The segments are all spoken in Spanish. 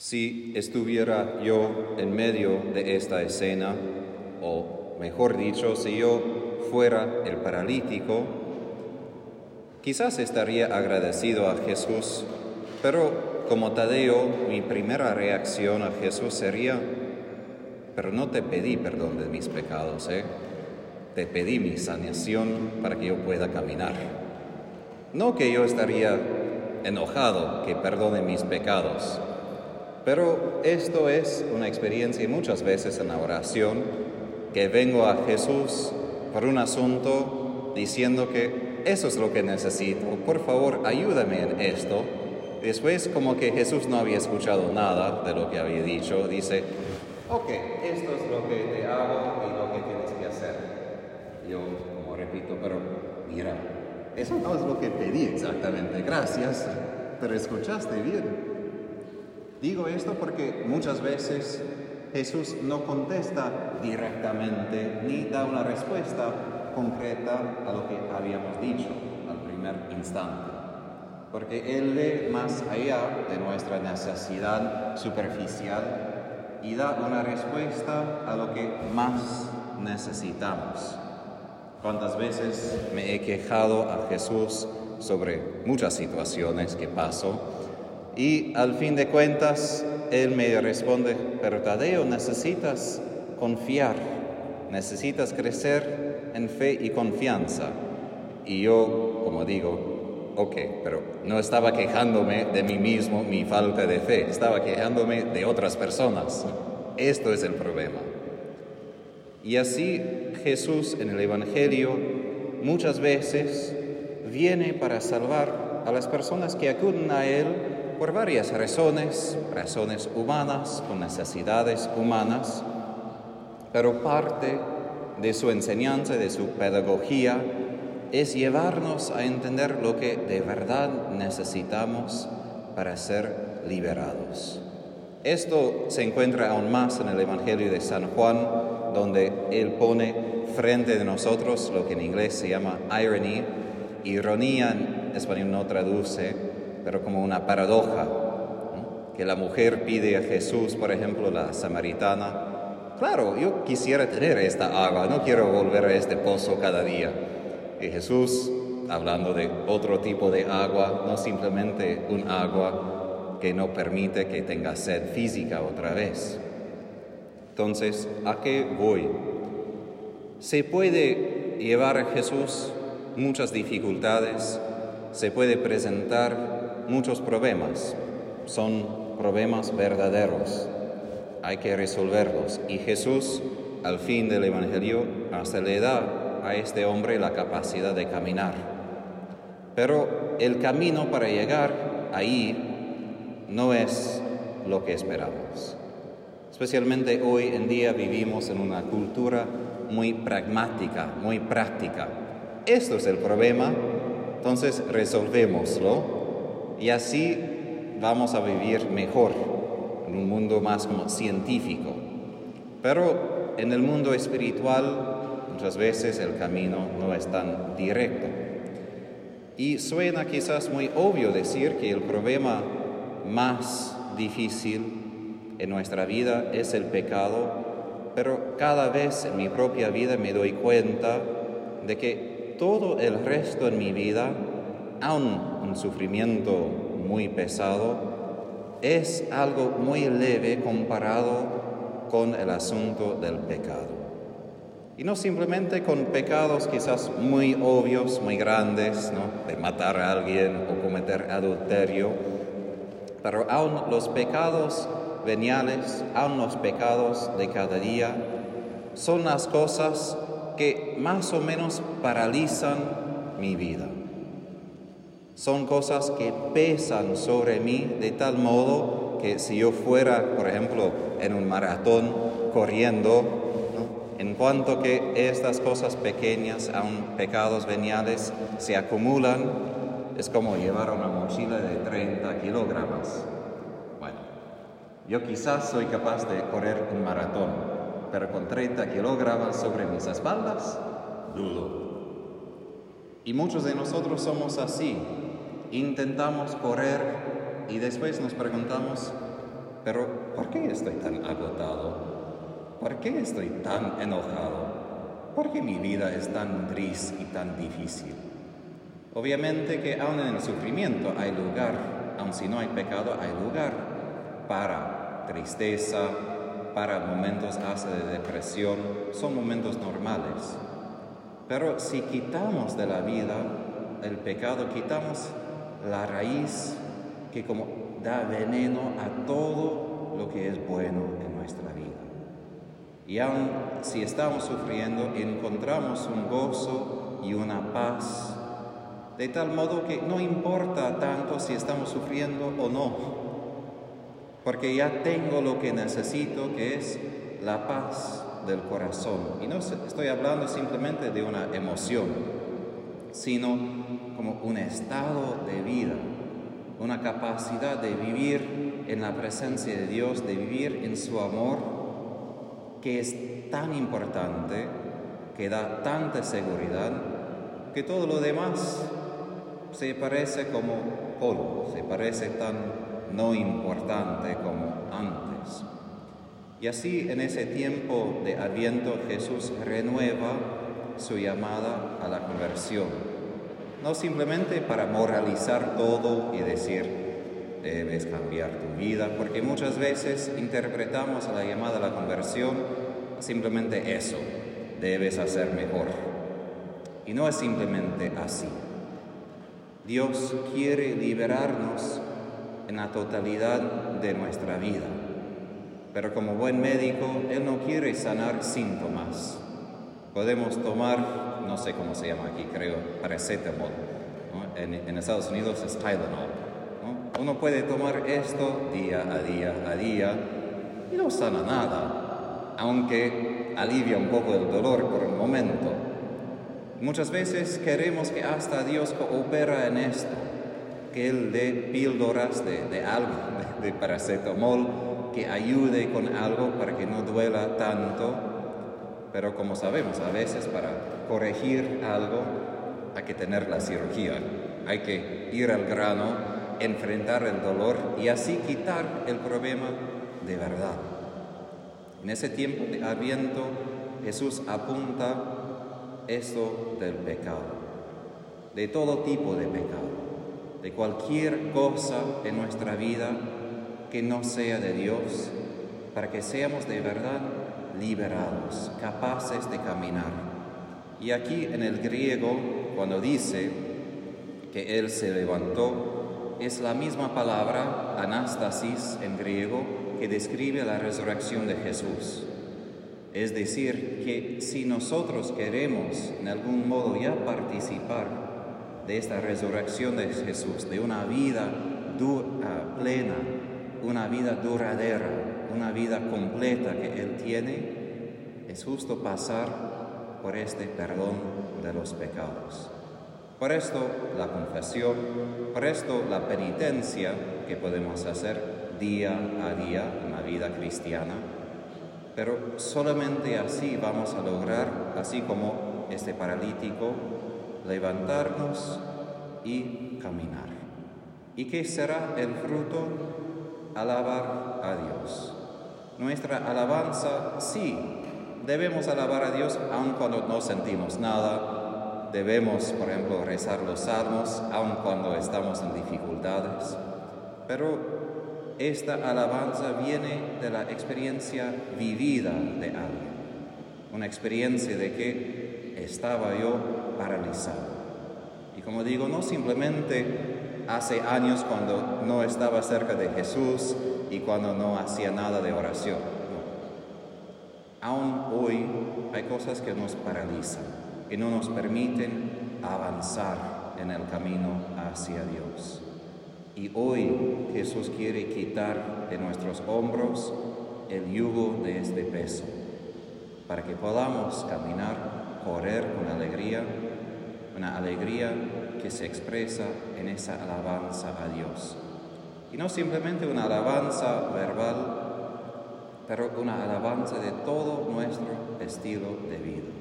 Si estuviera yo en medio de esta escena, o mejor dicho, si yo fuera el paralítico, quizás estaría agradecido a Jesús, pero como Tadeo, mi primera reacción a Jesús sería, pero no te pedí perdón de mis pecados, ¿eh? te pedí mi sanación para que yo pueda caminar. No que yo estaría enojado que perdone mis pecados, pero esto es una experiencia muchas veces en la oración que vengo a Jesús por un asunto diciendo que eso es lo que necesito, por favor ayúdame en esto. Después como que Jesús no había escuchado nada de lo que había dicho, dice, ok, esto es lo que te hago y lo que tienes que hacer. Yo como repito, pero mira, eso no es lo que pedí exactamente, gracias, pero escuchaste bien. Digo esto porque muchas veces Jesús no contesta directamente ni da una respuesta concreta a lo que habíamos dicho al primer instante, porque Él ve más allá de nuestra necesidad superficial y da una respuesta a lo que más necesitamos. ¿Cuántas veces me he quejado a Jesús sobre muchas situaciones que paso? Y al fin de cuentas, él me responde, pero Tadeo, necesitas confiar, necesitas crecer en fe y confianza. Y yo, como digo, ok, pero no estaba quejándome de mí mismo, mi falta de fe, estaba quejándome de otras personas. Esto es el problema. Y así Jesús en el Evangelio muchas veces viene para salvar a las personas que acuden a Él por varias razones, razones humanas, con necesidades humanas, pero parte de su enseñanza, de su pedagogía, es llevarnos a entender lo que de verdad necesitamos para ser liberados. Esto se encuentra aún más en el Evangelio de San Juan, donde él pone frente de nosotros lo que en inglés se llama irony, ironía en español no traduce, pero como una paradoja, que la mujer pide a Jesús, por ejemplo, la samaritana, claro, yo quisiera tener esta agua, no quiero volver a este pozo cada día. Y Jesús, hablando de otro tipo de agua, no simplemente un agua que no permite que tenga sed física otra vez. Entonces, ¿a qué voy? Se puede llevar a Jesús muchas dificultades, se puede presentar muchos problemas, son problemas verdaderos, hay que resolverlos. Y Jesús, al fin del Evangelio, hasta le da a este hombre la capacidad de caminar. Pero el camino para llegar ahí no es lo que esperamos. Especialmente hoy en día vivimos en una cultura muy pragmática, muy práctica. Esto es el problema, entonces resolvémoslo y así vamos a vivir mejor en un mundo más científico. Pero en el mundo espiritual muchas veces el camino no es tan directo. Y suena quizás muy obvio decir que el problema más difícil en nuestra vida es el pecado, pero cada vez en mi propia vida me doy cuenta de que todo el resto en mi vida aun un sufrimiento muy pesado, es algo muy leve comparado con el asunto del pecado. Y no simplemente con pecados quizás muy obvios, muy grandes, ¿no? de matar a alguien o cometer adulterio, pero aun los pecados veniales, aun los pecados de cada día, son las cosas que más o menos paralizan mi vida. Son cosas que pesan sobre mí de tal modo que si yo fuera, por ejemplo, en un maratón corriendo, en cuanto que estas cosas pequeñas, aun pecados veniales, se acumulan, es como llevar una mochila de 30 kilogramos. Bueno, yo quizás soy capaz de correr un maratón, pero con 30 kilogramos sobre mis espaldas, dudo. Y muchos de nosotros somos así intentamos correr y después nos preguntamos, Pero ¿por qué estoy tan agotado? ¿Por qué estoy tan enojado? ¿Por qué mi vida es tan gris y tan difícil? Obviamente que aún en el sufrimiento hay lugar, aun si no hay pecado, hay lugar para tristeza, para momentos hasta de depresión, son momentos normales. Pero si quitamos de la vida el pecado, quitamos la raíz que como da veneno a todo lo que es bueno en nuestra vida. Y aun si estamos sufriendo, encontramos un gozo y una paz, de tal modo que no importa tanto si estamos sufriendo o no, porque ya tengo lo que necesito, que es la paz del corazón. Y no estoy hablando simplemente de una emoción, sino como un estado de vida, una capacidad de vivir en la presencia de Dios, de vivir en su amor que es tan importante, que da tanta seguridad, que todo lo demás se parece como polvo, se parece tan no importante como antes. Y así en ese tiempo de Adviento Jesús renueva su llamada a la conversión, no simplemente para moralizar todo y decir, debes cambiar tu vida, porque muchas veces interpretamos la llamada a la conversión simplemente eso, debes hacer mejor. Y no es simplemente así. Dios quiere liberarnos en la totalidad de nuestra vida, pero como buen médico, Él no quiere sanar síntomas. Podemos tomar, no sé cómo se llama aquí, creo, paracetamol. En, en Estados Unidos es Tylenol uno puede tomar esto día a día a día y no sana nada, aunque alivia un poco el dolor por un momento. Muchas veces queremos que hasta Dios coopera en esto, que Él dé píldoras de, de algo, de, de paracetamol, que ayude con algo para que no duela tanto. Pero como sabemos, a veces para corregir algo hay que tener la cirugía, hay que ir al grano enfrentar el dolor y así quitar el problema de verdad. En ese tiempo de Adviento, Jesús apunta esto del pecado, de todo tipo de pecado, de cualquier cosa en nuestra vida que no sea de Dios, para que seamos de verdad liberados, capaces de caminar. Y aquí en el griego, cuando dice que Él se levantó, es la misma palabra, anastasis en griego, que describe la resurrección de Jesús. Es decir, que si nosotros queremos en algún modo ya participar de esta resurrección de Jesús, de una vida dura, plena, una vida duradera, una vida completa que Él tiene, es justo pasar por este perdón de los pecados. Por esto la confesión, por esto la penitencia que podemos hacer día a día en la vida cristiana, pero solamente así vamos a lograr, así como este paralítico, levantarnos y caminar. ¿Y qué será el fruto? Alabar a Dios. Nuestra alabanza, sí, debemos alabar a Dios aun cuando no sentimos nada, debemos, por ejemplo, rezar los salmos aun cuando estamos en dificultades, pero esta alabanza viene de la experiencia vivida de alguien, una experiencia de que estaba yo paralizado. Y como digo, no simplemente hace años cuando no estaba cerca de Jesús y cuando no hacía nada de oración. Aún hoy hay cosas que nos paralizan que no nos permiten avanzar en el camino hacia Dios. Y hoy Jesús quiere quitar de nuestros hombros el yugo de este peso, para que podamos caminar, correr con alegría, una alegría que se expresa en esa alabanza a Dios. Y no simplemente una alabanza verbal, pero una alabanza de todo nuestro estilo de vida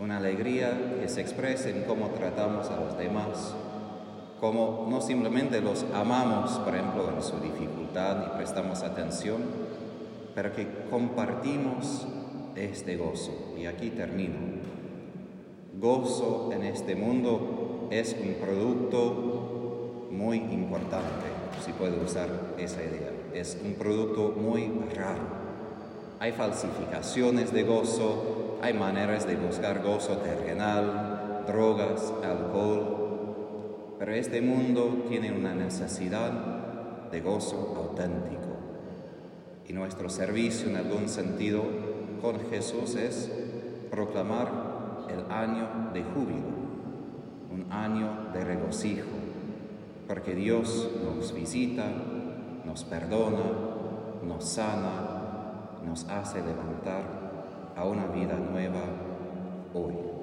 una alegría que se expresa en cómo tratamos a los demás, como no simplemente los amamos, por ejemplo, en su dificultad y prestamos atención, pero que compartimos este gozo. Y aquí termino. Gozo en este mundo es un producto muy importante, si puedo usar esa idea. Es un producto muy raro. Hay falsificaciones de gozo, hay maneras de buscar gozo terrenal, drogas, alcohol, pero este mundo tiene una necesidad de gozo auténtico. Y nuestro servicio en algún sentido con Jesús es proclamar el año de júbilo, un año de regocijo, porque Dios nos visita, nos perdona, nos sana, nos hace levantar a una vida nueva hoy.